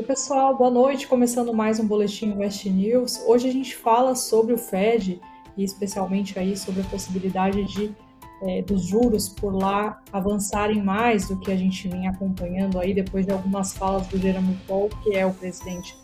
Oi, pessoal, boa noite. Começando mais um Boletim Invest News. Hoje a gente fala sobre o Fed e especialmente aí sobre a possibilidade de é, dos juros por lá avançarem mais do que a gente vinha acompanhando aí depois de algumas falas do Jeremy Powell, que é o presidente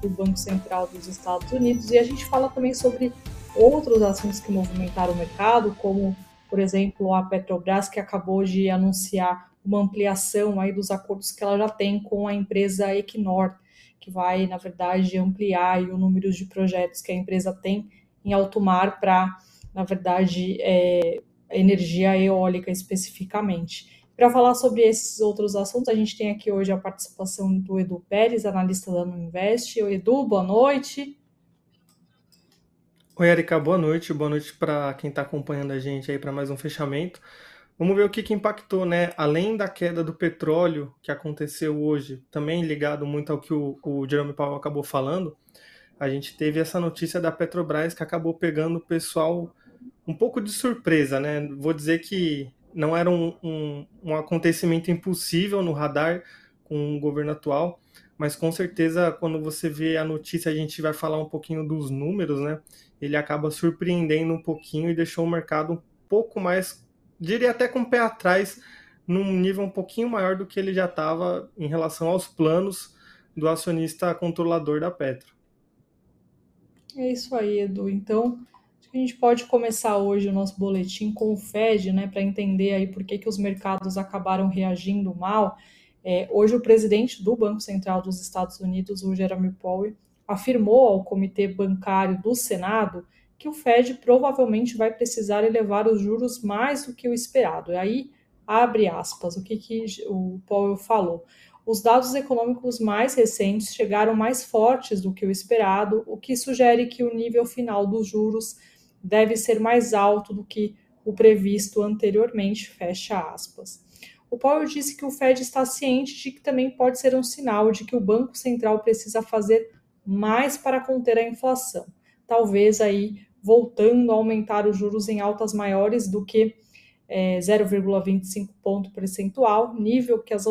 do Banco Central dos Estados Unidos. E a gente fala também sobre outros assuntos que movimentaram o mercado, como, por exemplo, a Petrobras, que acabou de anunciar uma ampliação aí dos acordos que ela já tem com a empresa Equinor, que vai, na verdade, ampliar o número de projetos que a empresa tem em alto mar para, na verdade, é, energia eólica especificamente. Para falar sobre esses outros assuntos, a gente tem aqui hoje a participação do Edu Pérez, analista da Nuinvest. Oi, Edu, boa noite. Oi, Erika, boa noite. Boa noite para quem está acompanhando a gente aí para mais um fechamento. Vamos ver o que, que impactou, né? Além da queda do petróleo que aconteceu hoje, também ligado muito ao que o, o Jerome Powell acabou falando, a gente teve essa notícia da Petrobras que acabou pegando o pessoal um pouco de surpresa, né? Vou dizer que não era um, um, um acontecimento impossível no radar com o governo atual, mas com certeza quando você vê a notícia, a gente vai falar um pouquinho dos números, né? Ele acaba surpreendendo um pouquinho e deixou o mercado um pouco mais diria até com o pé atrás, num nível um pouquinho maior do que ele já estava em relação aos planos do acionista controlador da Petro. É isso aí, Edu. Então, a gente pode começar hoje o nosso boletim com o Fed, né, para entender aí por que, que os mercados acabaram reagindo mal. É, hoje, o presidente do Banco Central dos Estados Unidos, o Jeremy Powell, afirmou ao Comitê Bancário do Senado que o Fed provavelmente vai precisar elevar os juros mais do que o esperado. E aí, abre aspas, o que, que o Powell falou. Os dados econômicos mais recentes chegaram mais fortes do que o esperado, o que sugere que o nível final dos juros deve ser mais alto do que o previsto anteriormente, fecha aspas. O Powell disse que o Fed está ciente de que também pode ser um sinal de que o Banco Central precisa fazer mais para conter a inflação. Talvez aí voltando a aumentar os juros em altas maiores do que é, 0,25 ponto percentual, nível que as,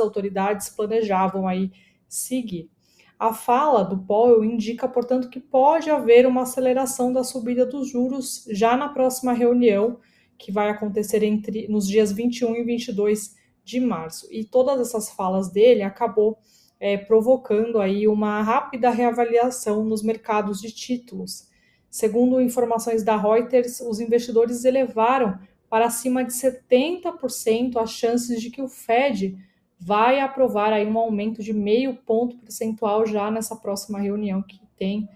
autoridades planejavam aí seguir. A fala do Powell indica, portanto, que pode haver uma aceleração da subida dos juros já na próxima reunião, que vai acontecer entre nos dias 21 e 22 de março. E todas essas falas dele acabou é, provocando aí uma rápida reavaliação nos mercados de títulos. Segundo informações da Reuters, os investidores elevaram para acima de 70% as chances de que o Fed vai aprovar aí um aumento de meio ponto percentual já nessa próxima reunião que tem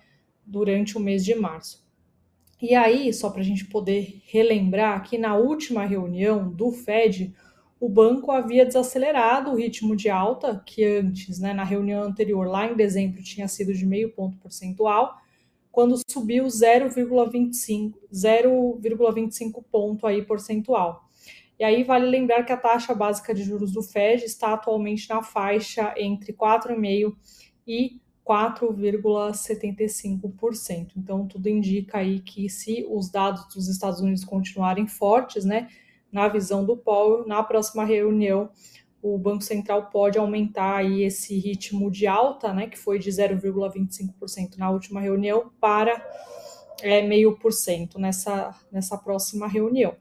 durante o mês de março. E aí, só para a gente poder relembrar que na última reunião do Fed, o banco havia desacelerado o ritmo de alta, que antes, né, na reunião anterior, lá em dezembro, tinha sido de meio ponto percentual, quando subiu 0,25 0,25 ponto aí percentual. E aí vale lembrar que a taxa básica de juros do Fed está atualmente na faixa entre 4,5 e 4,75%. Então tudo indica aí que se os dados dos Estados Unidos continuarem fortes, né, na visão do Powell, na próxima reunião o Banco Central pode aumentar aí esse ritmo de alta, né, que foi de 0,25% na última reunião, para é, meio por cento nessa, nessa próxima reunião.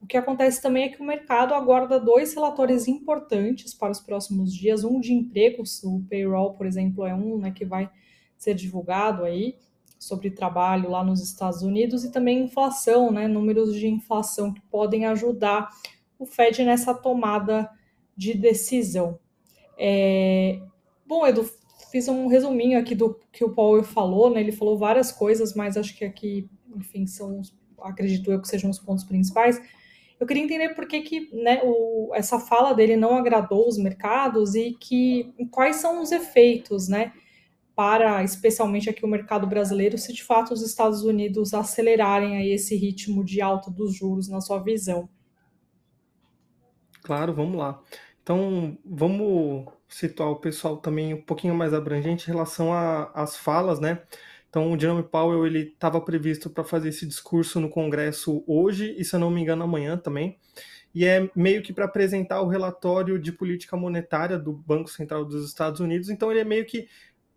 O que acontece também é que o mercado aguarda dois relatórios importantes para os próximos dias, um de empregos, o payroll, por exemplo, é um né, que vai ser divulgado aí sobre trabalho lá nos Estados Unidos e também inflação, né, números de inflação que podem ajudar o Fed nessa tomada de decisão. É... Bom, Edu, fiz um resuminho aqui do que o Paulo falou, né? Ele falou várias coisas, mas acho que aqui, enfim, são, acredito eu que sejam os pontos principais. Eu queria entender por que, que né, o, essa fala dele não agradou os mercados e que quais são os efeitos, né? Para especialmente aqui o mercado brasileiro, se de fato os Estados Unidos acelerarem aí esse ritmo de alta dos juros na sua visão. Claro, vamos lá. Então, vamos situar o pessoal também um pouquinho mais abrangente em relação às falas, né? Então, o Jeremy Powell ele estava previsto para fazer esse discurso no Congresso hoje e, se eu não me engano, amanhã também. e é meio que para apresentar o relatório de política monetária do Banco Central dos Estados Unidos. Então ele é meio que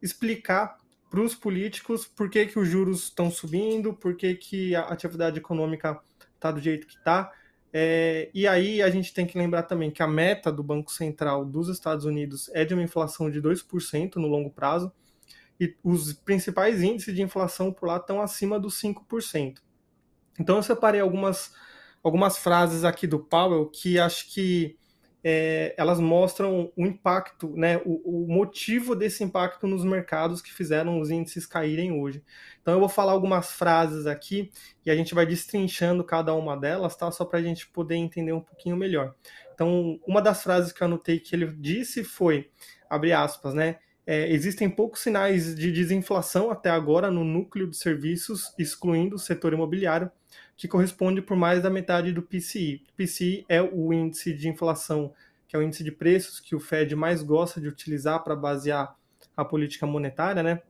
explicar para os políticos por que, que os juros estão subindo, por que, que a atividade econômica está do jeito que está. É, e aí a gente tem que lembrar também que a meta do Banco Central dos Estados Unidos é de uma inflação de 2% no longo prazo, e os principais índices de inflação por lá estão acima dos 5%. Então eu separei algumas, algumas frases aqui do Powell que acho que é, elas mostram o impacto, né, o, o, motivo desse impacto nos mercados que fizeram os índices caírem hoje. Então eu vou falar algumas frases aqui e a gente vai destrinchando cada uma delas, tá? Só para a gente poder entender um pouquinho melhor. Então, uma das frases que eu anotei que ele disse foi, abre aspas, né? É, existem poucos sinais de desinflação até agora no núcleo de serviços, excluindo o setor imobiliário, que corresponde por mais da metade do PCI. O PCI é o índice de inflação, que é o índice de preços que o Fed mais gosta de utilizar para basear a política monetária, né?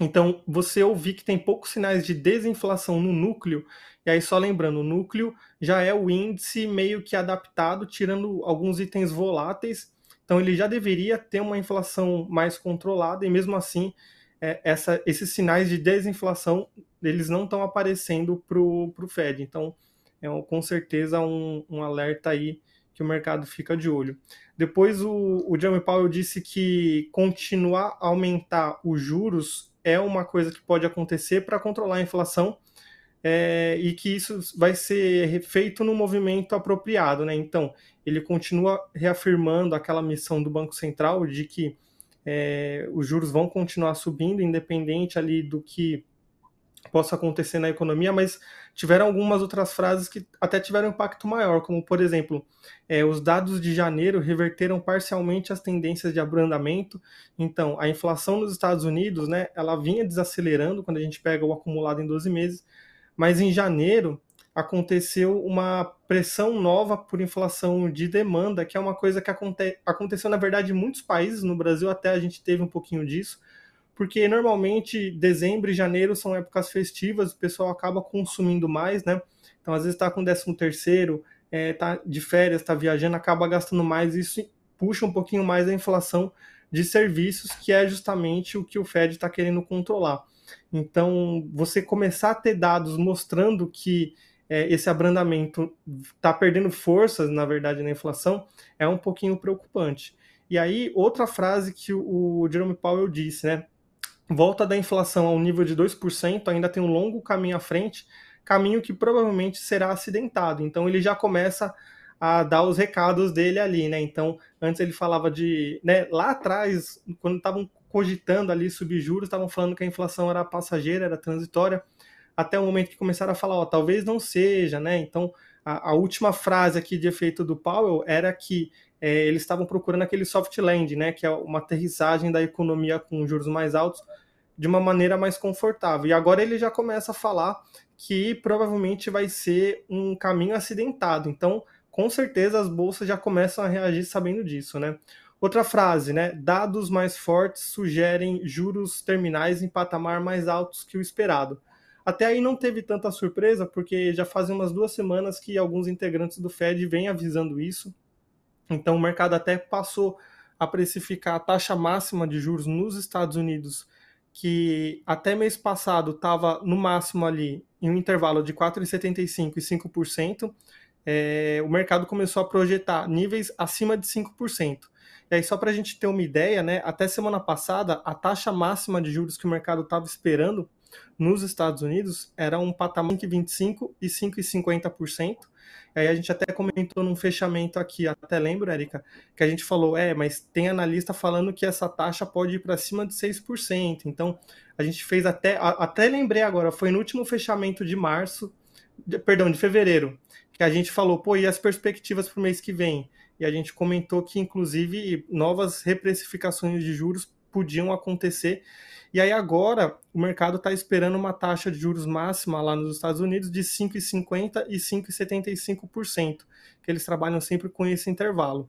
Então, você ouvir que tem poucos sinais de desinflação no núcleo, e aí só lembrando, o núcleo já é o índice meio que adaptado, tirando alguns itens voláteis, então ele já deveria ter uma inflação mais controlada, e mesmo assim, é, essa, esses sinais de desinflação eles não estão aparecendo para o Fed. Então, é com certeza um, um, alerta aí que o mercado fica de olho. Depois, o, o Jeremy Powell disse que continuar a aumentar os juros é uma coisa que pode acontecer para controlar a inflação é, e que isso vai ser feito no movimento apropriado. Né? Então, ele continua reafirmando aquela missão do Banco Central de que é, os juros vão continuar subindo, independente ali do que possa acontecer na economia, mas tiveram algumas outras frases que até tiveram impacto maior, como por exemplo, é, os dados de janeiro reverteram parcialmente as tendências de abrandamento. Então, a inflação nos Estados Unidos, né, ela vinha desacelerando quando a gente pega o acumulado em 12 meses, mas em janeiro aconteceu uma pressão nova por inflação de demanda, que é uma coisa que aconte aconteceu na verdade em muitos países, no Brasil até a gente teve um pouquinho disso porque normalmente dezembro e janeiro são épocas festivas, o pessoal acaba consumindo mais, né? Então, às vezes está com 13 terceiro, é, tá de férias, está viajando, acaba gastando mais, isso puxa um pouquinho mais a inflação de serviços, que é justamente o que o Fed está querendo controlar. Então, você começar a ter dados mostrando que é, esse abrandamento está perdendo forças, na verdade, na inflação, é um pouquinho preocupante. E aí, outra frase que o, Jerome Powell disse, né? volta da inflação ao nível de 2%, ainda tem um longo caminho à frente, caminho que provavelmente será acidentado. Então ele já começa a dar os recados dele ali, né? Então, antes ele falava de, né, lá atrás, quando estavam cogitando ali subir juros, estavam falando que a inflação era passageira, era transitória, até o momento que começaram a falar, ó, talvez não seja, né? Então, a, a última frase aqui de efeito do Powell era que é, eles estavam procurando aquele soft land, né, que é uma aterrissagem da economia com juros mais altos de uma maneira mais confortável. E agora ele já começa a falar que provavelmente vai ser um caminho acidentado. Então, com certeza as bolsas já começam a reagir sabendo disso, né? Outra frase, né? Dados mais fortes sugerem juros terminais em patamar mais altos que o esperado. Até aí não teve tanta surpresa, porque já fazem umas duas semanas que alguns integrantes do Fed vêm avisando isso. Então o mercado até passou a precificar a taxa máxima de juros nos Estados Unidos, que até mês passado estava no máximo ali em um intervalo de 4,75% e 5%, é, o mercado começou a projetar níveis acima de 5%. E aí, só para a gente ter uma ideia, né, até semana passada, a taxa máxima de juros que o mercado estava esperando nos Estados Unidos era um patamar de 25% e 5,50%. E aí a gente até comentou num fechamento aqui, até lembro, Érica, que a gente falou, é, mas tem analista falando que essa taxa pode ir para cima de 6%. Então, a gente fez até, até lembrei agora, foi no último fechamento de março, de, perdão, de fevereiro, que a gente falou, pô, e as perspectivas para o mês que vem? E a gente comentou que, inclusive, novas reprecificações de juros podiam acontecer. E aí agora o mercado está esperando uma taxa de juros máxima lá nos Estados Unidos de 5,50% e 5,75%, que eles trabalham sempre com esse intervalo.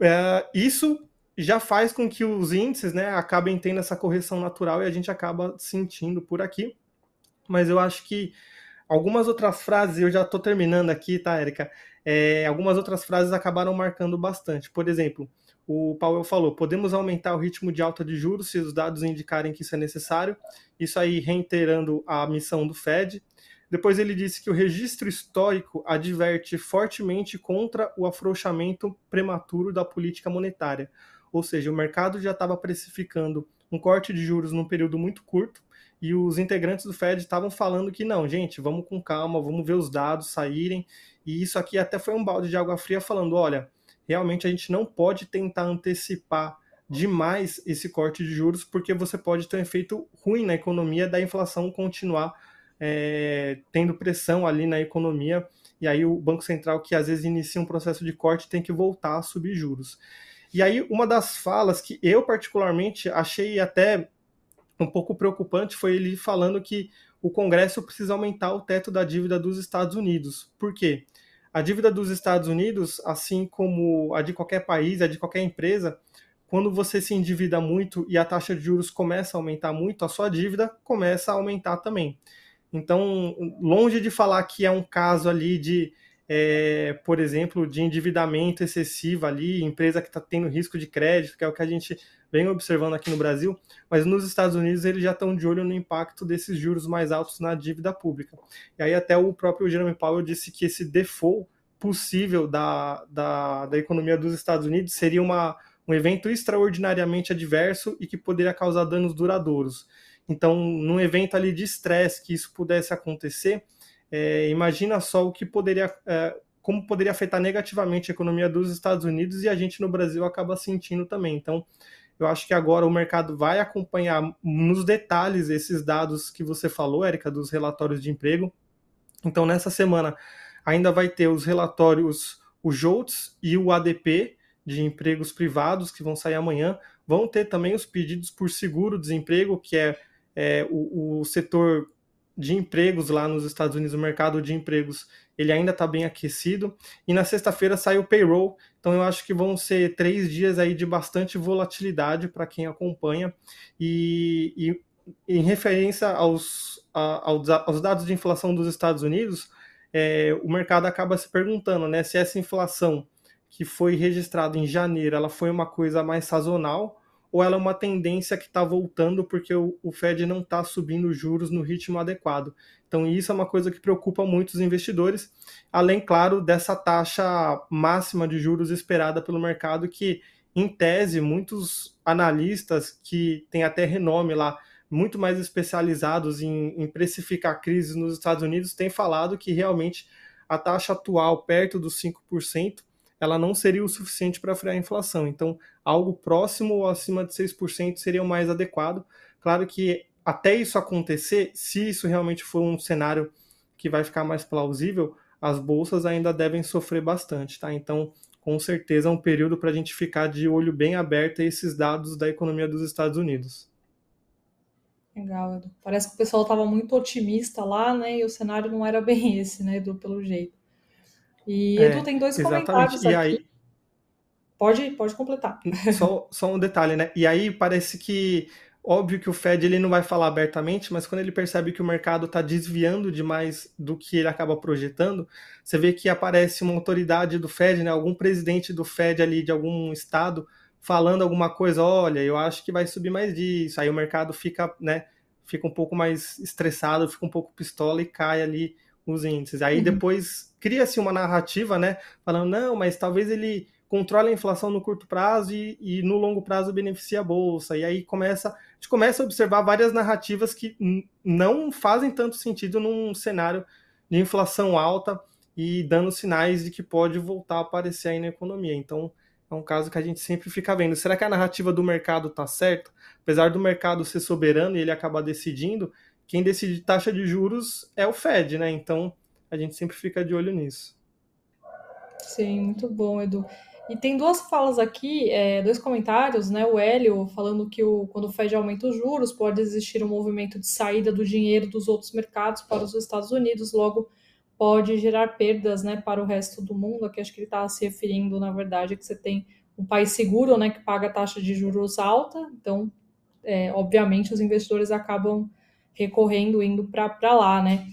É, isso já faz com que os índices né, acabem tendo essa correção natural e a gente acaba sentindo por aqui. Mas eu acho que algumas outras frases, eu já estou terminando aqui, tá, Érica? É, algumas outras frases acabaram marcando bastante. Por exemplo, o Powell falou: podemos aumentar o ritmo de alta de juros se os dados indicarem que isso é necessário. Isso aí reiterando a missão do Fed. Depois ele disse que o registro histórico adverte fortemente contra o afrouxamento prematuro da política monetária. Ou seja, o mercado já estava precificando um corte de juros num período muito curto e os integrantes do Fed estavam falando que não, gente, vamos com calma, vamos ver os dados saírem. E isso aqui até foi um balde de água fria falando, olha, realmente a gente não pode tentar antecipar demais esse corte de juros, porque você pode ter um efeito ruim na economia da inflação continuar é, tendo pressão ali na economia, e aí o Banco Central, que às vezes inicia um processo de corte, tem que voltar a subir juros. E aí, uma das falas que eu particularmente achei até um pouco preocupante foi ele falando que o Congresso precisa aumentar o teto da dívida dos Estados Unidos. Por quê? A dívida dos Estados Unidos, assim como a de qualquer país, a de qualquer empresa, quando você se endivida muito e a taxa de juros começa a aumentar muito, a sua dívida começa a aumentar também. Então, longe de falar que é um caso ali de, é, por exemplo, de endividamento excessivo ali, empresa que está tendo risco de crédito, que é o que a gente vem observando aqui no Brasil, mas nos Estados Unidos eles já estão de olho no impacto desses juros mais altos na dívida pública. E aí até o próprio Jeremy Powell disse que esse default possível da, da, da economia dos Estados Unidos seria uma, um evento extraordinariamente adverso e que poderia causar danos duradouros. Então, num evento ali de estresse que isso pudesse acontecer, é, imagina só o que poderia, é, como poderia afetar negativamente a economia dos Estados Unidos e a gente no Brasil acaba sentindo também. Então, eu acho que agora o mercado vai acompanhar nos detalhes esses dados que você falou, Érica, dos relatórios de emprego. Então, nessa semana, ainda vai ter os relatórios, o JOLTS e o ADP de empregos privados, que vão sair amanhã. Vão ter também os pedidos por seguro-desemprego, que é, é o, o setor de empregos lá nos Estados Unidos, o mercado de empregos, ele ainda está bem aquecido. E na sexta-feira sai o payroll, então eu acho que vão ser três dias aí de bastante volatilidade para quem acompanha. E, e, em referência aos, a, aos dados de inflação dos Estados Unidos, é, o mercado acaba se perguntando né, se essa inflação que foi registrada em janeiro ela foi uma coisa mais sazonal ou ela é uma tendência que está voltando porque o, o Fed não está subindo juros no ritmo adequado. Então, isso é uma coisa que preocupa muito os investidores, além, claro, dessa taxa máxima de juros esperada pelo mercado, que, em tese, muitos analistas que têm até renome lá, muito mais especializados em, em precificar crises nos Estados Unidos, têm falado que realmente a taxa atual, perto dos 5%, ela não seria o suficiente para frear a inflação. Então, algo próximo ou acima de 6% seria o mais adequado. Claro que até isso acontecer, se isso realmente for um cenário que vai ficar mais plausível, as bolsas ainda devem sofrer bastante, tá? Então, com certeza é um período para a gente ficar de olho bem aberto a esses dados da economia dos Estados Unidos. Legal, Edu. Parece que o pessoal estava muito otimista lá, né? E o cenário não era bem esse, né, Edu, pelo jeito. E é, Edu tem dois exatamente. comentários e aqui. Aí... Pode, pode completar. Só, só um detalhe, né? E aí parece que óbvio que o Fed ele não vai falar abertamente, mas quando ele percebe que o mercado está desviando demais do que ele acaba projetando, você vê que aparece uma autoridade do Fed, né, algum presidente do Fed ali de algum estado falando alguma coisa, olha, eu acho que vai subir mais disso. Aí o mercado fica, né, fica um pouco mais estressado, fica um pouco pistola e cai ali os índices. Aí uhum. depois cria-se uma narrativa, né? Falando, não, mas talvez ele controle a inflação no curto prazo e, e, no longo prazo beneficie a bolsa. E aí começa, a gente começa a observar várias narrativas que não fazem tanto sentido num cenário de inflação alta e dando sinais de que pode voltar a aparecer aí na economia. Então, é um caso que a gente sempre fica vendo. Será que a narrativa do mercado está certa? Apesar do mercado ser soberano e ele acabar decidindo, quem decide taxa de juros é o Fed, né? Então a gente sempre fica de olho nisso. Sim, muito bom, Edu. E tem duas falas aqui, é, dois comentários, né? O Hélio falando que o, quando o Fed aumenta os juros, pode existir um movimento de saída do dinheiro dos outros mercados para os Estados Unidos, logo pode gerar perdas né, para o resto do mundo. Aqui acho que ele está se referindo, na verdade, que você tem um país seguro né, que paga taxa de juros alta, então, é, obviamente, os investidores acabam recorrendo, indo para lá, né?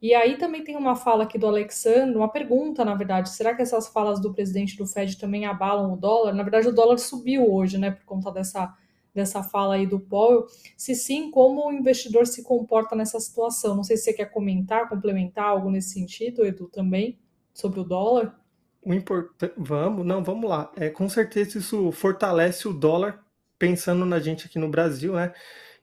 E aí também tem uma fala aqui do Alexandre, uma pergunta, na verdade, será que essas falas do presidente do Fed também abalam o dólar? Na verdade, o dólar subiu hoje, né, por conta dessa, dessa fala aí do Powell. Se sim, como o investidor se comporta nessa situação? Não sei se você quer comentar, complementar algo nesse sentido, Edu, também, sobre o dólar. O importante, vamos, não, vamos lá. É, com certeza isso fortalece o dólar, pensando na gente aqui no Brasil, né?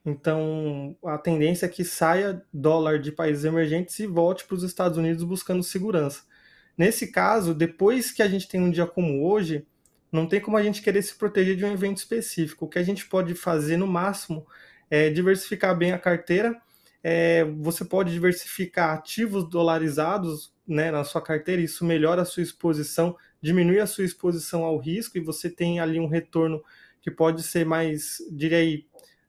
Então, a tendência é que saia dólar de países emergentes e volte para os Estados Unidos buscando segurança. Nesse caso, depois que a gente tem um dia como hoje, não tem como a gente querer se proteger de um evento específico. O que a gente pode fazer no máximo é diversificar bem a carteira. É, você pode diversificar ativos dolarizados né, na sua carteira, isso melhora a sua exposição, diminui a sua exposição ao risco e você tem ali um retorno que pode ser mais, diria aí,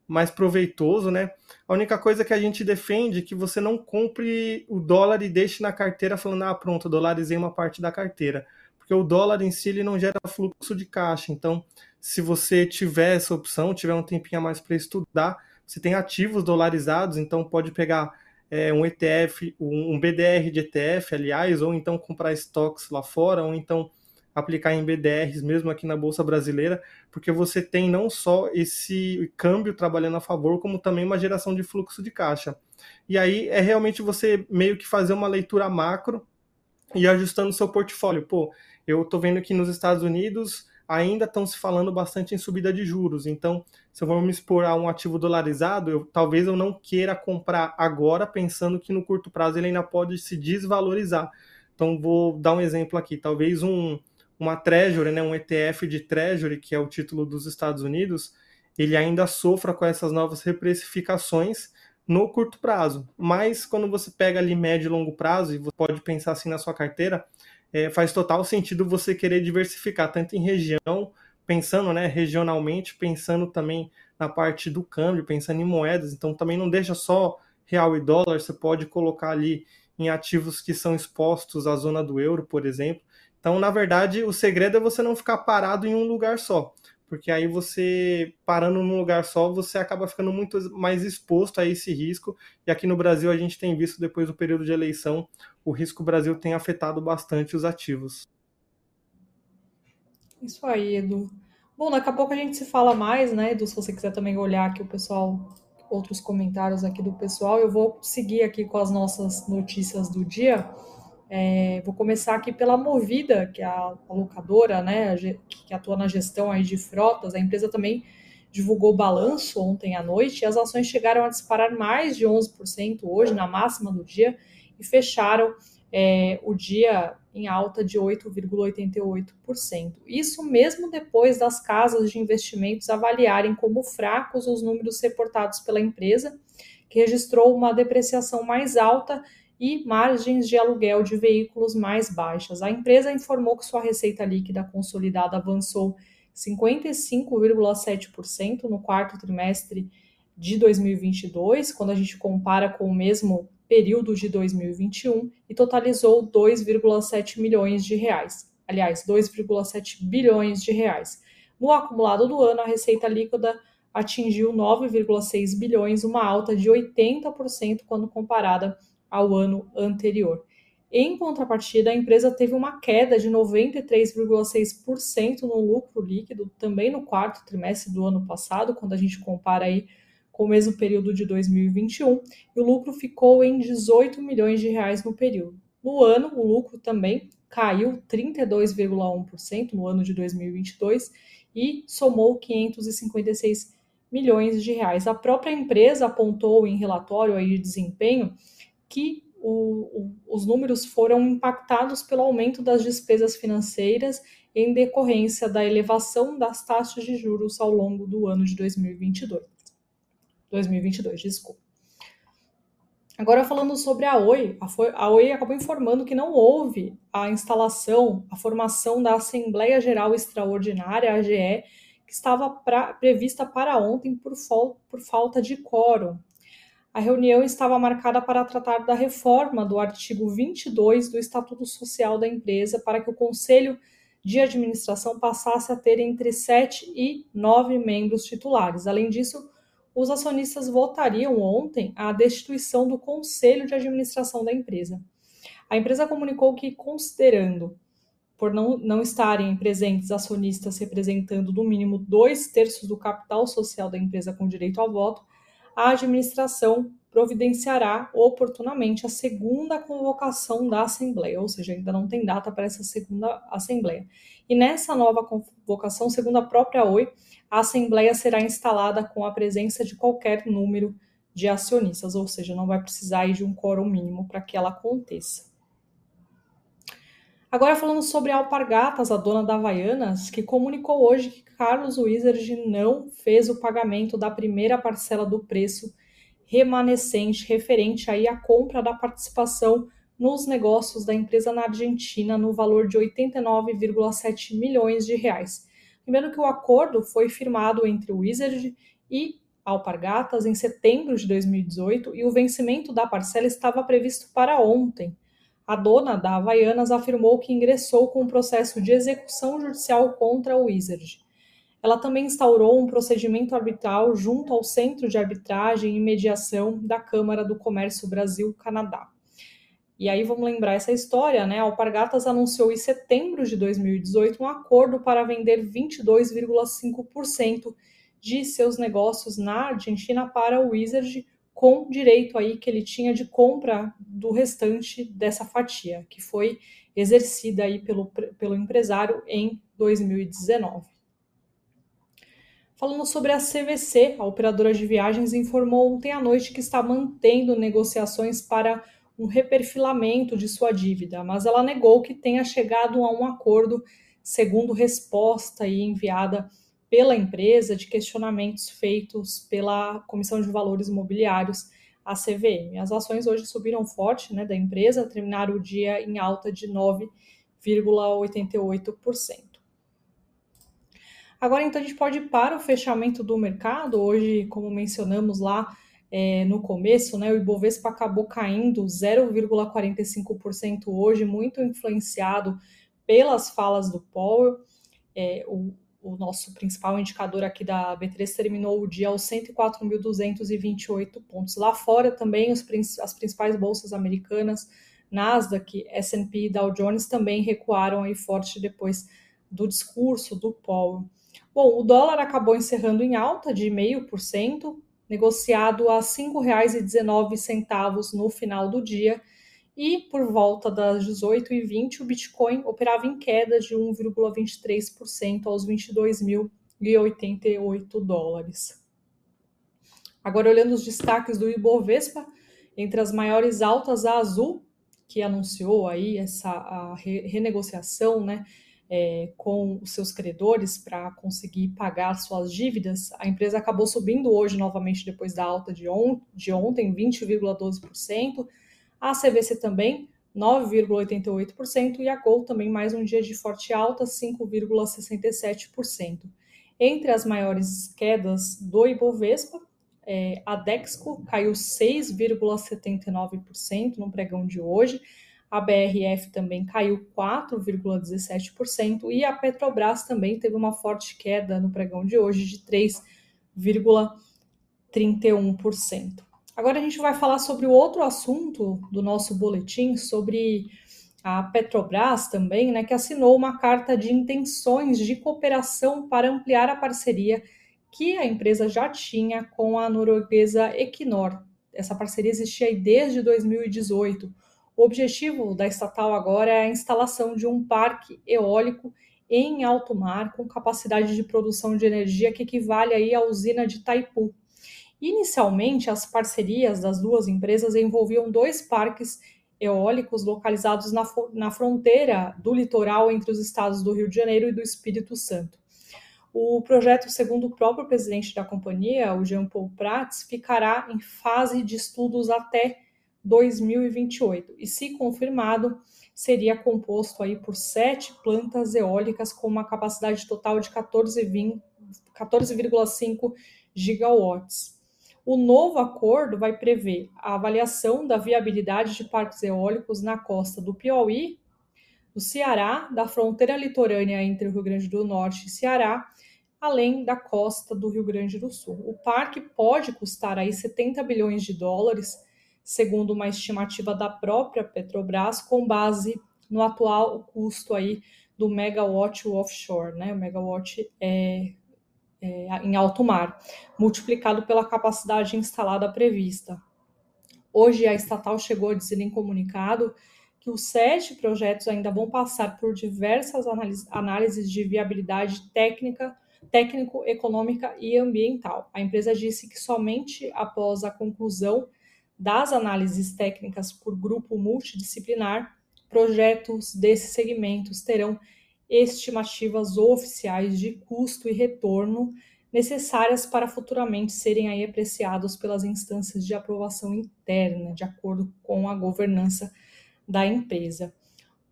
mais proveitoso, né? A única coisa que a gente defende é que você não compre o dólar e deixe na carteira falando, ah, pronto, dolarizei uma parte da carteira. Porque o dólar em si ele não gera fluxo de caixa. Então, se você tiver essa opção, tiver um tempinho a mais para estudar, você tem ativos dolarizados, então pode pegar é, um ETF, um BDR de ETF, aliás, ou então comprar estoques lá fora, ou então aplicar em BDRs mesmo aqui na Bolsa Brasileira, porque você tem não só esse câmbio trabalhando a favor, como também uma geração de fluxo de caixa. E aí é realmente você meio que fazer uma leitura macro e ajustando seu portfólio. Pô, eu estou vendo que nos Estados Unidos ainda estão se falando bastante em subida de juros. Então, se eu vou me expor a um ativo dolarizado, eu, talvez eu não queira comprar agora, pensando que no curto prazo ele ainda pode se desvalorizar. Então, vou dar um exemplo aqui. Talvez um, uma Treasury, né, um ETF de Treasury, que é o título dos Estados Unidos, ele ainda sofra com essas novas reprecificações no curto prazo. Mas quando você pega ali médio e longo prazo, e você pode pensar assim na sua carteira, é, faz total sentido você querer diversificar, tanto em região, pensando né, regionalmente, pensando também na parte do câmbio, pensando em moedas. Então também não deixa só real e dólar, você pode colocar ali em ativos que são expostos à zona do euro, por exemplo. Então, na verdade, o segredo é você não ficar parado em um lugar só, porque aí você, parando num lugar só, você acaba ficando muito mais exposto a esse risco. E aqui no Brasil, a gente tem visto, depois do período de eleição, o risco Brasil tem afetado bastante os ativos. Isso aí, Edu. Bom, daqui a pouco a gente se fala mais, né, Edu? Se você quiser também olhar aqui o pessoal, outros comentários aqui do pessoal, eu vou seguir aqui com as nossas notícias do dia. É, vou começar aqui pela Movida, que é a, a locadora, né, que atua na gestão aí de frotas. A empresa também divulgou o balanço ontem à noite e as ações chegaram a disparar mais de 11% hoje, na máxima do dia, e fecharam é, o dia em alta de 8,88%. Isso mesmo depois das casas de investimentos avaliarem como fracos os números reportados pela empresa, que registrou uma depreciação mais alta e margens de aluguel de veículos mais baixas. A empresa informou que sua receita líquida consolidada avançou 55,7% no quarto trimestre de 2022, quando a gente compara com o mesmo período de 2021, e totalizou 2,7 milhões de reais. Aliás, 2,7 bilhões de reais. No acumulado do ano, a receita líquida atingiu 9,6 bilhões, uma alta de 80% quando comparada ao ano anterior. Em contrapartida, a empresa teve uma queda de 93,6% no lucro líquido, também no quarto trimestre do ano passado, quando a gente compara aí com o mesmo período de 2021, e o lucro ficou em 18 milhões de reais no período. No ano, o lucro também caiu 32,1% no ano de 2022 e somou 556 milhões de reais. A própria empresa apontou em relatório aí de desempenho que o, o, os números foram impactados pelo aumento das despesas financeiras em decorrência da elevação das taxas de juros ao longo do ano de 2022. 2022, desculpa. Agora falando sobre a Oi, a Oi acabou informando que não houve a instalação, a formação da Assembleia Geral Extraordinária, AGE, que estava pra, prevista para ontem por, por falta de quórum. A reunião estava marcada para tratar da reforma do artigo 22 do Estatuto Social da empresa para que o Conselho de Administração passasse a ter entre sete e nove membros titulares. Além disso, os acionistas votariam ontem a destituição do conselho de administração da empresa. A empresa comunicou que, considerando por não, não estarem presentes acionistas representando no mínimo dois terços do capital social da empresa com direito ao voto, a administração providenciará oportunamente a segunda convocação da Assembleia, ou seja, ainda não tem data para essa segunda Assembleia. E nessa nova convocação, segundo a própria Oi, a Assembleia será instalada com a presença de qualquer número de acionistas, ou seja, não vai precisar de um quórum mínimo para que ela aconteça. Agora falando sobre a Alpargatas, a dona da Havaianas, que comunicou hoje que Carlos Wizard não fez o pagamento da primeira parcela do preço remanescente referente aí à compra da participação nos negócios da empresa na Argentina no valor de 89,7 milhões de reais. Lembrando que o acordo foi firmado entre o Wizard e Alpargatas em setembro de 2018 e o vencimento da parcela estava previsto para ontem, a dona da Havaianas afirmou que ingressou com um processo de execução judicial contra o Wizard. Ela também instaurou um procedimento arbitral junto ao Centro de Arbitragem e Mediação da Câmara do Comércio Brasil-Canadá. E aí vamos lembrar essa história, né? A Alpargatas anunciou em setembro de 2018 um acordo para vender 22,5% de seus negócios na Argentina para o Wizard com direito aí que ele tinha de compra do restante dessa fatia, que foi exercida aí pelo, pelo empresário em 2019. Falando sobre a CVC, a operadora de viagens informou ontem à noite que está mantendo negociações para um reperfilamento de sua dívida, mas ela negou que tenha chegado a um acordo, segundo resposta aí enviada pela empresa de questionamentos feitos pela Comissão de Valores Imobiliários, a CVM. As ações hoje subiram forte né, da empresa, terminaram o dia em alta de 9,88%. Agora, então, a gente pode ir para o fechamento do mercado. Hoje, como mencionamos lá é, no começo, né, o Ibovespa acabou caindo 0,45% hoje, muito influenciado pelas falas do Powell. É, o, o nosso principal indicador aqui da B3 terminou o dia aos 104.228 pontos. Lá fora também os, as principais bolsas americanas, Nasdaq, S&P e Dow Jones também recuaram aí forte depois do discurso do Powell. Bom, o dólar acabou encerrando em alta de 0,5%, negociado a R$ 5,19 no final do dia, e por volta das 18h20 o Bitcoin operava em queda de 1,23% aos 22.088 dólares. Agora olhando os destaques do Ibovespa, entre as maiores altas a Azul, que anunciou aí essa a renegociação, né, é, com os seus credores para conseguir pagar suas dívidas, a empresa acabou subindo hoje novamente depois da alta de, on de ontem, 20,12%. A CVC também, 9,88%, e a Gol também mais um dia de forte alta, 5,67%. Entre as maiores quedas do Ibovespa, é, a Dexco caiu 6,79% no pregão de hoje, a BRF também caiu 4,17% e a Petrobras também teve uma forte queda no pregão de hoje de 3,31%. Agora a gente vai falar sobre o outro assunto do nosso boletim, sobre a Petrobras também, né, que assinou uma carta de intenções de cooperação para ampliar a parceria que a empresa já tinha com a norueguesa Equinor. Essa parceria existia desde 2018. O objetivo da estatal agora é a instalação de um parque eólico em alto mar com capacidade de produção de energia que equivale aí à usina de Taipu. Inicialmente, as parcerias das duas empresas envolviam dois parques eólicos localizados na, na fronteira do litoral entre os estados do Rio de Janeiro e do Espírito Santo. O projeto, segundo o próprio presidente da companhia, o Jean Paul Prats, ficará em fase de estudos até 2028 e, se confirmado, seria composto aí por sete plantas eólicas com uma capacidade total de 14,5 14, gigawatts. O novo acordo vai prever a avaliação da viabilidade de parques eólicos na costa do Piauí, do Ceará, da fronteira litorânea entre o Rio Grande do Norte e Ceará, além da costa do Rio Grande do Sul. O parque pode custar aí 70 bilhões de dólares, segundo uma estimativa da própria Petrobras, com base no atual custo aí do megawatt offshore, né? O megawatt é, é, em alto mar, multiplicado pela capacidade instalada prevista. Hoje a estatal chegou a dizer em comunicado que os sete projetos ainda vão passar por diversas análises de viabilidade técnica, técnico, econômica e ambiental. A empresa disse que somente após a conclusão das análises técnicas por grupo multidisciplinar, projetos desses segmentos terão estimativas oficiais de custo e retorno necessárias para futuramente serem aí apreciados pelas instâncias de aprovação interna, de acordo com a governança da empresa.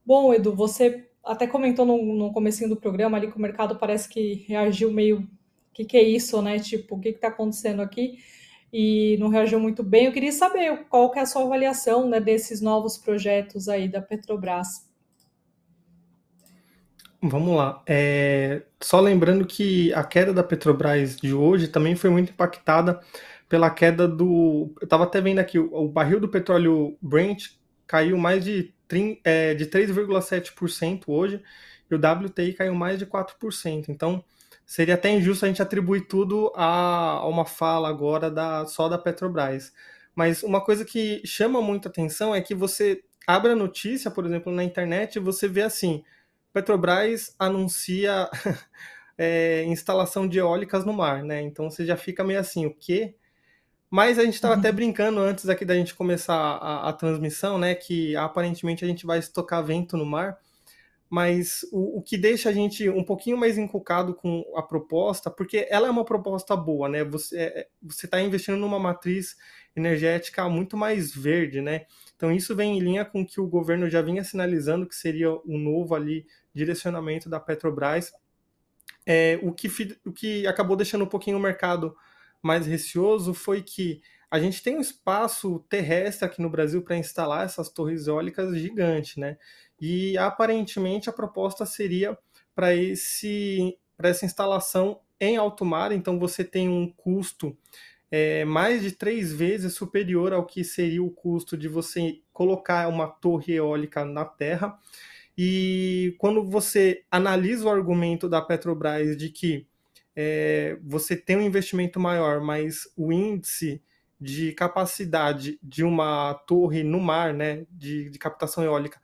Bom, Edu, você até comentou no, no comecinho do programa ali que o mercado parece que reagiu meio, o que, que é isso, né? Tipo, o que está acontecendo aqui? E não reagiu muito bem. Eu queria saber qual que é a sua avaliação né, desses novos projetos aí da Petrobras. Vamos lá. É, só lembrando que a queda da Petrobras de hoje também foi muito impactada pela queda do. Eu estava até vendo aqui, o, barril do petróleo Brent caiu mais de, é, de 3,7% hoje e o WTI caiu mais de 4%. Então seria até injusto a gente atribuir tudo a, a uma fala agora da, só da Petrobras. Mas uma coisa que chama muita atenção é que você abre a notícia, por exemplo, na internet e você vê assim Petrobras anuncia é, instalação de eólicas no mar, né? Então você já fica meio assim, o quê? Mas a gente estava uhum. até brincando antes aqui da gente começar a, a, transmissão, né? Que aparentemente a gente vai estocar vento no mar. Mas o, o que deixa a gente um pouquinho mais encucado com a proposta, porque ela é uma proposta boa, né? Você é, está investindo numa matriz energética muito mais verde, né? Então isso vem em linha com o que o governo já vinha sinalizando que seria o novo ali direcionamento da Petrobras, é, o, que, o que acabou deixando um pouquinho o mercado mais receoso foi que a gente tem um espaço terrestre aqui no Brasil para instalar essas torres eólicas gigantes, né? E aparentemente a proposta seria para esse para essa instalação em alto mar, então você tem um custo é, mais de três vezes superior ao que seria o custo de você colocar uma torre eólica na Terra. E quando você analisa o argumento da Petrobras de que é, você tem um investimento maior, mas o índice de capacidade de uma torre no mar, né, de, de captação eólica,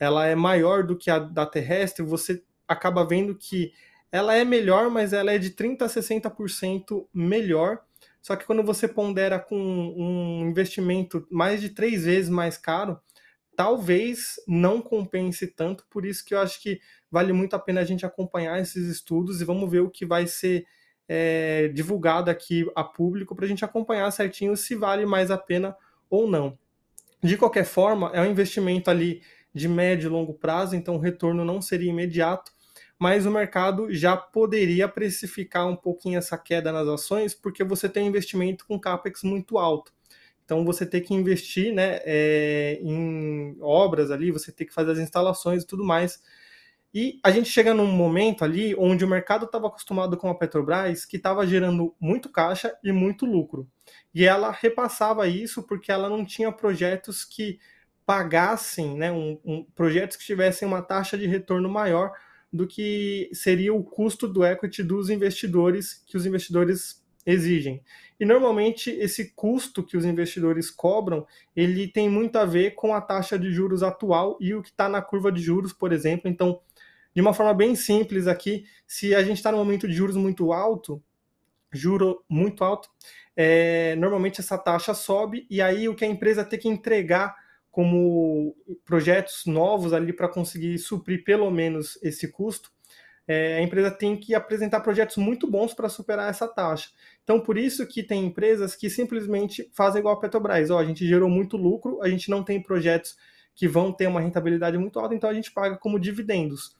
ela é maior do que a da terrestre, você acaba vendo que ela é melhor, mas ela é de 30% a 60% melhor. Só que quando você pondera com um investimento mais de três vezes mais caro, talvez não compense tanto, por isso que eu acho que vale muito a pena a gente acompanhar esses estudos e vamos ver o que vai ser é, divulgado aqui a público para a gente acompanhar certinho se vale mais a pena ou não. De qualquer forma, é um investimento ali de médio e longo prazo, então o retorno não seria imediato, mas o mercado já poderia precificar um pouquinho essa queda nas ações, porque você tem investimento com capex muito alto. Então você tem que investir né, é, em obras ali, você tem que fazer as instalações e tudo mais. E a gente chega num momento ali onde o mercado estava acostumado com a Petrobras, que estava gerando muito caixa e muito lucro. E ela repassava isso porque ela não tinha projetos que pagassem, né, um, um, projetos que tivessem uma taxa de retorno maior do que seria o custo do equity dos investidores que os investidores exigem. E normalmente esse custo que os investidores cobram, ele tem muito a ver com a taxa de juros atual e o que está na curva de juros, por exemplo. Então, de uma forma bem simples aqui, se a gente está num momento de juros muito alto, juro muito alto, é, normalmente essa taxa sobe e aí o que a empresa tem que entregar como projetos novos ali para conseguir suprir pelo menos esse custo, é, a empresa tem que apresentar projetos muito bons para superar essa taxa. Então, por isso que tem empresas que simplesmente fazem igual a Petrobras. Ó, a gente gerou muito lucro, a gente não tem projetos que vão ter uma rentabilidade muito alta, então a gente paga como dividendos.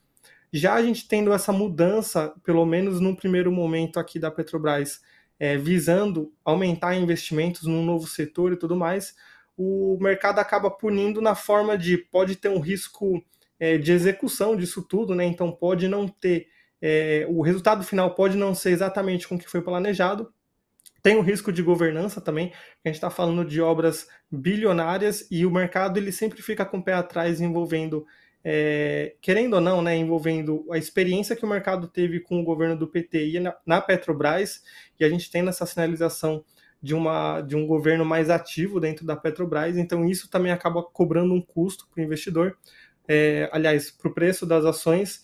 Já a gente tendo essa mudança, pelo menos num primeiro momento aqui da Petrobras, é, visando aumentar investimentos num novo setor e tudo mais, o mercado acaba punindo na forma de pode ter um risco é, de execução disso tudo, né? Então pode não ter é, o resultado final pode não ser exatamente com o que foi planejado. Tem o risco de governança também, a gente está falando de obras bilionárias e o mercado ele sempre fica com o pé atrás envolvendo, é, querendo ou não, né, envolvendo a experiência que o mercado teve com o governo do PT e na, na Petrobras, e a gente tem nessa sinalização de, uma, de um governo mais ativo dentro da Petrobras, então isso também acaba cobrando um custo para o investidor, é, aliás, para o preço das ações.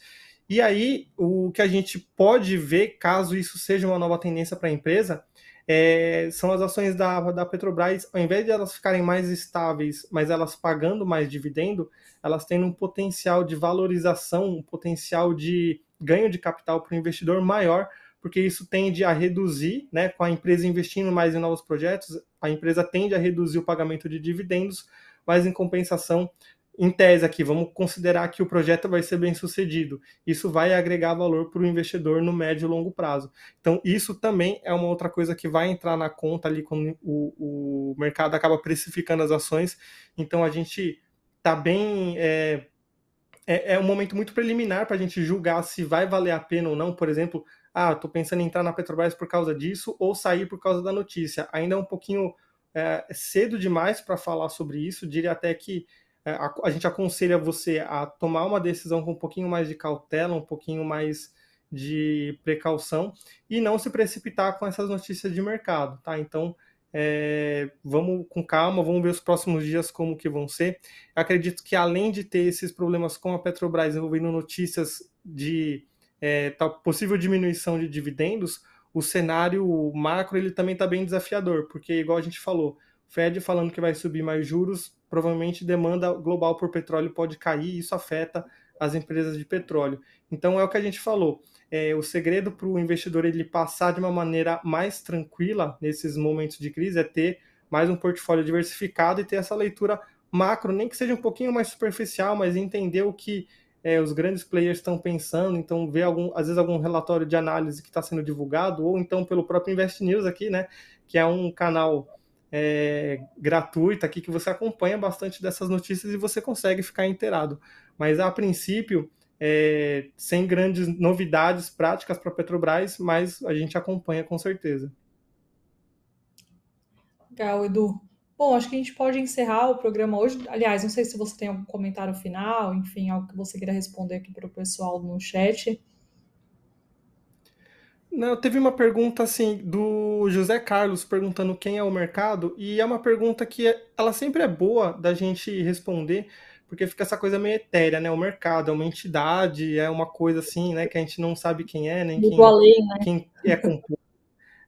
E aí, o que a gente pode ver, caso isso seja uma nova tendência para a empresa, é, são as ações da, da Petrobras, ao invés de elas ficarem mais estáveis, mas elas pagando mais dividendo, elas têm um potencial de valorização, um potencial de ganho de capital para o investidor maior, porque isso tende a reduzir, né, com a empresa investindo mais em novos projetos, a empresa tende a reduzir o pagamento de dividendos, mas em compensação, em tese aqui, vamos considerar que o projeto vai ser bem sucedido. Isso vai agregar valor para o investidor no médio e longo prazo. Então, isso também é uma outra coisa que vai entrar na conta ali quando o, o mercado acaba precificando as ações. Então, a gente está bem. É, é, é um momento muito preliminar para a gente julgar se vai valer a pena ou não, por exemplo, ah, estou pensando em entrar na Petrobras por causa disso ou sair por causa da notícia. Ainda é um pouquinho é, cedo demais para falar sobre isso. Diria até que a, a, gente aconselha você a tomar uma decisão com um pouquinho mais de cautela, um pouquinho mais de precaução e não se precipitar com essas notícias de mercado, tá? Então, é, vamos com calma, vamos ver os próximos dias como que vão ser. Acredito que além de ter esses problemas com a Petrobras envolvendo notícias de é, tal possível diminuição de dividendos, o cenário macro ele também está bem desafiador, porque igual a gente falou, Fed falando que vai subir mais juros, provavelmente demanda global por petróleo pode cair e isso afeta as empresas de petróleo. Então é o que a gente falou. É, o segredo para o investidor ele passar de uma maneira mais tranquila nesses momentos de crise é ter mais um portfólio diversificado e ter essa leitura macro, nem que seja um pouquinho mais superficial, mas entender o que é, os grandes players estão pensando, então ver algum, às vezes algum relatório de análise que está sendo divulgado, ou então pelo próprio Invest News aqui, né, que é um canal é, gratuito aqui que você acompanha bastante dessas notícias e você consegue ficar inteirado. Mas a princípio, é, sem grandes novidades práticas para a Petrobras, mas a gente acompanha com certeza. Legal, Edu. Bom, acho que a gente pode encerrar o programa hoje. Aliás, não sei se você tem algum comentário final, enfim, algo que você queira responder aqui para o pessoal no chat. Não, teve uma pergunta assim do José Carlos perguntando quem é o mercado, e é uma pergunta que é, ela sempre é boa da gente responder, porque fica essa coisa meio etérea, né? O mercado é uma entidade, é uma coisa assim, né? Que a gente não sabe quem é, nem quem, além, né? quem é composto.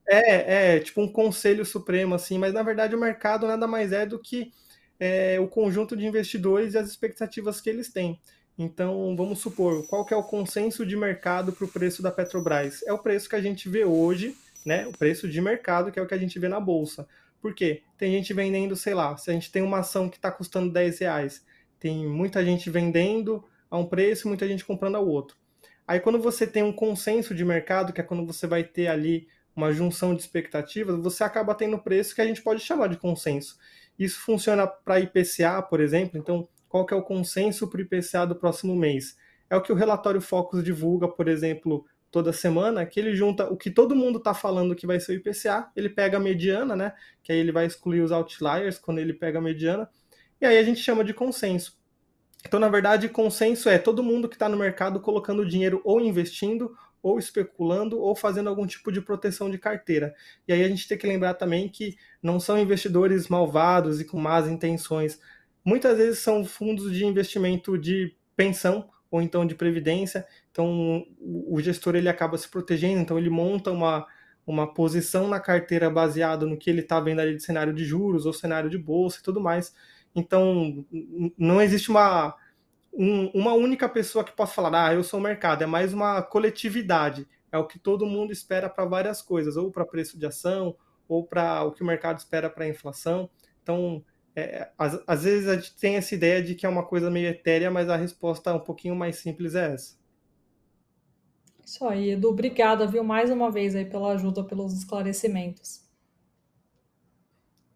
É, é, tipo um conselho supremo, assim, mas na verdade o mercado nada mais é do que é, o conjunto de investidores e as expectativas que eles têm. Então, vamos supor, qual que é o consenso de mercado para o preço da Petrobras? É o preço que a gente vê hoje, né? O preço de mercado, que é o que a gente vê na Bolsa. Por quê? Tem gente vendendo, sei lá, se a gente tem uma ação que está custando 10 reais, tem muita gente vendendo a um preço e muita gente comprando ao outro. Aí quando você tem um consenso de mercado, que é quando você vai ter ali uma junção de expectativas, você acaba tendo preço que a gente pode chamar de consenso. Isso funciona para IPCA, por exemplo, então qual que é o consenso para o IPCA do próximo mês? É o que o relatório Focus divulga, por exemplo, toda semana, que ele junta o que todo mundo está falando que vai ser o IPCA, ele pega a mediana, né? Que aí ele vai excluir os outliers quando ele pega a mediana, e aí a gente chama de consenso. Então, na verdade, consenso é todo mundo que está no mercado colocando dinheiro ou investindo ou especulando ou fazendo algum tipo de proteção de carteira. E aí a gente tem que lembrar também que não são investidores malvados e com más intenções. Muitas vezes são fundos de investimento de pensão ou então de previdência. Então o gestor ele acaba se protegendo, então ele monta uma, uma posição na carteira baseada no que ele está vendo ali de cenário de juros ou cenário de bolsa e tudo mais. Então não existe uma um, uma única pessoa que possa falar, ah, eu sou o mercado, é mais uma coletividade. É o que todo mundo espera para várias coisas, ou para preço de ação, ou para o que o mercado espera para inflação. Então, é, às, às, vezes a gente tem essa ideia de que é uma coisa meio etérea, mas a resposta um pouquinho mais simples é essa. Isso aí, Edu. Obrigada, viu, mais uma vez aí pela ajuda, pelos esclarecimentos.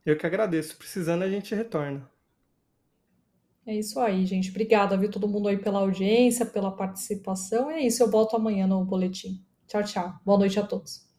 Eu que agradeço. Precisando, a gente retorna. É isso aí, gente. Obrigada, viu, todo mundo aí pela audiência, pela participação. É isso, eu volto amanhã no boletim. Tchau, tchau. Boa noite a todos.